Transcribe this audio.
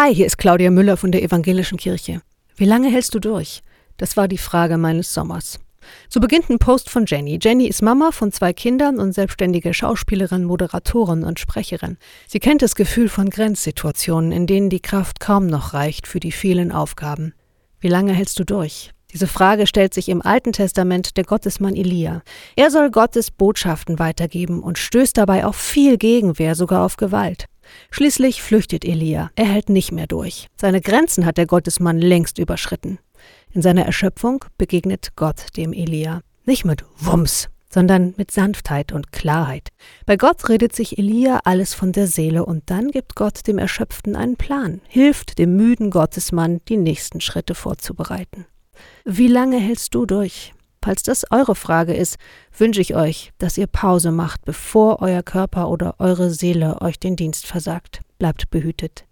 Hi, hier ist Claudia Müller von der Evangelischen Kirche. Wie lange hältst du durch? Das war die Frage meines Sommers. So beginnt ein Post von Jenny. Jenny ist Mama von zwei Kindern und selbstständige Schauspielerin, Moderatorin und Sprecherin. Sie kennt das Gefühl von Grenzsituationen, in denen die Kraft kaum noch reicht für die vielen Aufgaben. Wie lange hältst du durch? Diese Frage stellt sich im Alten Testament der Gottesmann Elia. Er soll Gottes Botschaften weitergeben und stößt dabei auf viel Gegenwehr, sogar auf Gewalt. Schließlich flüchtet Elia. Er hält nicht mehr durch. Seine Grenzen hat der Gottesmann längst überschritten. In seiner Erschöpfung begegnet Gott dem Elia. Nicht mit Wumms, sondern mit Sanftheit und Klarheit. Bei Gott redet sich Elia alles von der Seele und dann gibt Gott dem Erschöpften einen Plan, hilft dem müden Gottesmann, die nächsten Schritte vorzubereiten. Wie lange hältst du durch? Falls das eure Frage ist, wünsche ich euch, dass ihr Pause macht, bevor euer Körper oder eure Seele euch den Dienst versagt. Bleibt behütet.